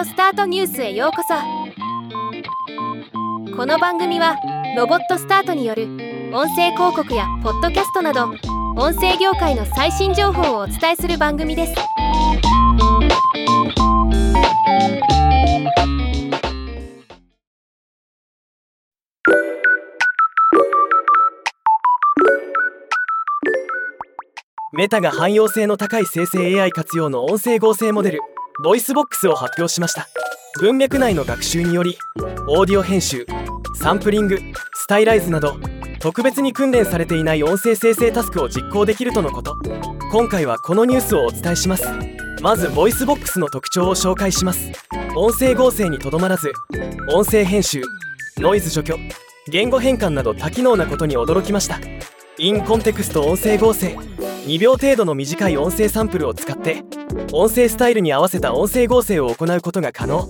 オスタートニュースへようこそ。この番組はロボットスタートによる音声広告やポッドキャストなど音声業界の最新情報をお伝えする番組です。メタが汎用性の高い生成 AI 活用の音声合成モデル。Voicebox を発表しました。文脈内の学習によりオーディオ編集サンプリングスタイライズなど特別に訓練されていない音声生成タスクを実行できるとのこと。今回はこのニュースをお伝えします。まず Voicebox の特徴を紹介します。音声合成にとどまらず音声編集ノイズ除去言語変換など多機能なことに驚きました。 in-context 音声合成2秒程度の短い音声サンプルを使って音声スタイルに合わせた音声合成を行うことが可能。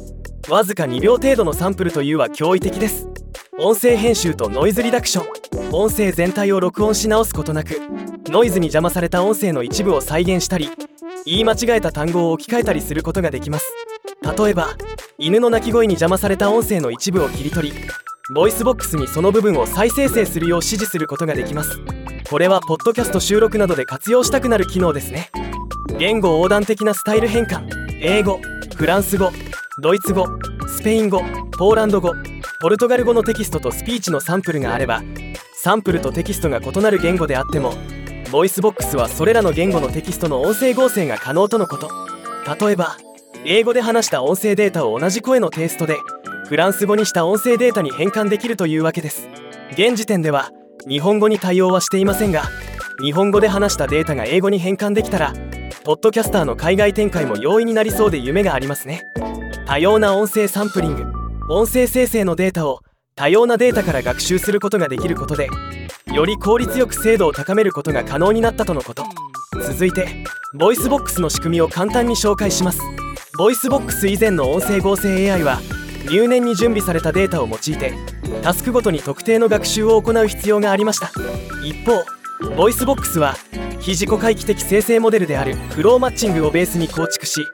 わずか2秒程度のサンプルというは驚異的です。音声編集とノイズリダクション。音声全体を録音し直すことなくノイズに邪魔された音声の一部を再現したり言い間違えた単語を置き換えたりすることができます。例えば犬の鳴き声に邪魔された音声の一部を切り取り Voicebox にその部分を再生成するよう指示することができます。これはポッドキャスト収録などで活用したくなる機能ですね。言語横断的なスタイル変換。英語フランス語ドイツ語スペイン語ポーランド語。ポルトガル語のテキストとスピーチのサンプルがあればサンプルとテキストが異なる言語であっても Voicebox はそれらの言語のテキストの音声合成が可能とのこと。例えば英語で話した音声データを同じ声のテイストでフランス語にした音声データに変換できるというわけです。現時点では日本語に対応はしていませんが日本語で話したデータが英語に変換できたらポッドキャスターの海外展開も容易になりそうで夢がありますね。多様な音声サンプリング音声生成のデータを多様なデータから学習することができることでより効率よく精度を高めることが可能になったとのこと。続いて Voicebox の仕組みを簡単に紹介します。 Voicebox 以前の音声合成 AI は入念に準備されたデータを用いてタスクごとに特定の学習を行う必要がありました。一方 Voicebox は非自己回帰的生成モデルであるフローマッチングをベースに構築し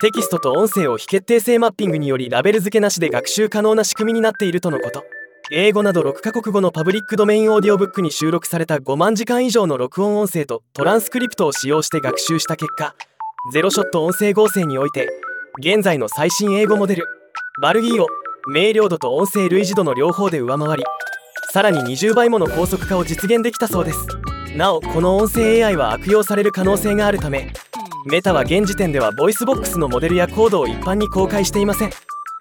テキストと音声を非決定性マッピングによりラベル付けなしで学習可能な仕組みになっているとのこと。英語など6カ国語のパブリックドメインオーディオブックに収録された5万時間以上の録音音声とトランスクリプトを使用して学習した結果ゼロショット音声合成において現在の最新英語モデル VALL-E を明瞭度と音声類似度の両方で上回りさらに20倍もの高速化を実現できたそうです。なおこの音声 AI は悪用される可能性があるため Meta は現時点では Voicebox のモデルやコードを一般に公開していません。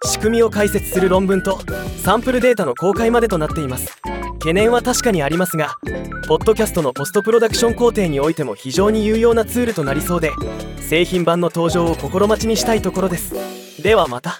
仕組みを解説する論文とサンプルデータの公開までとなっています。懸念は確かにありますがポッドキャストのポストプロダクション工程においても非常に有用なツールとなりそうで製品版の登場を心待ちにしたいところです。ではまた。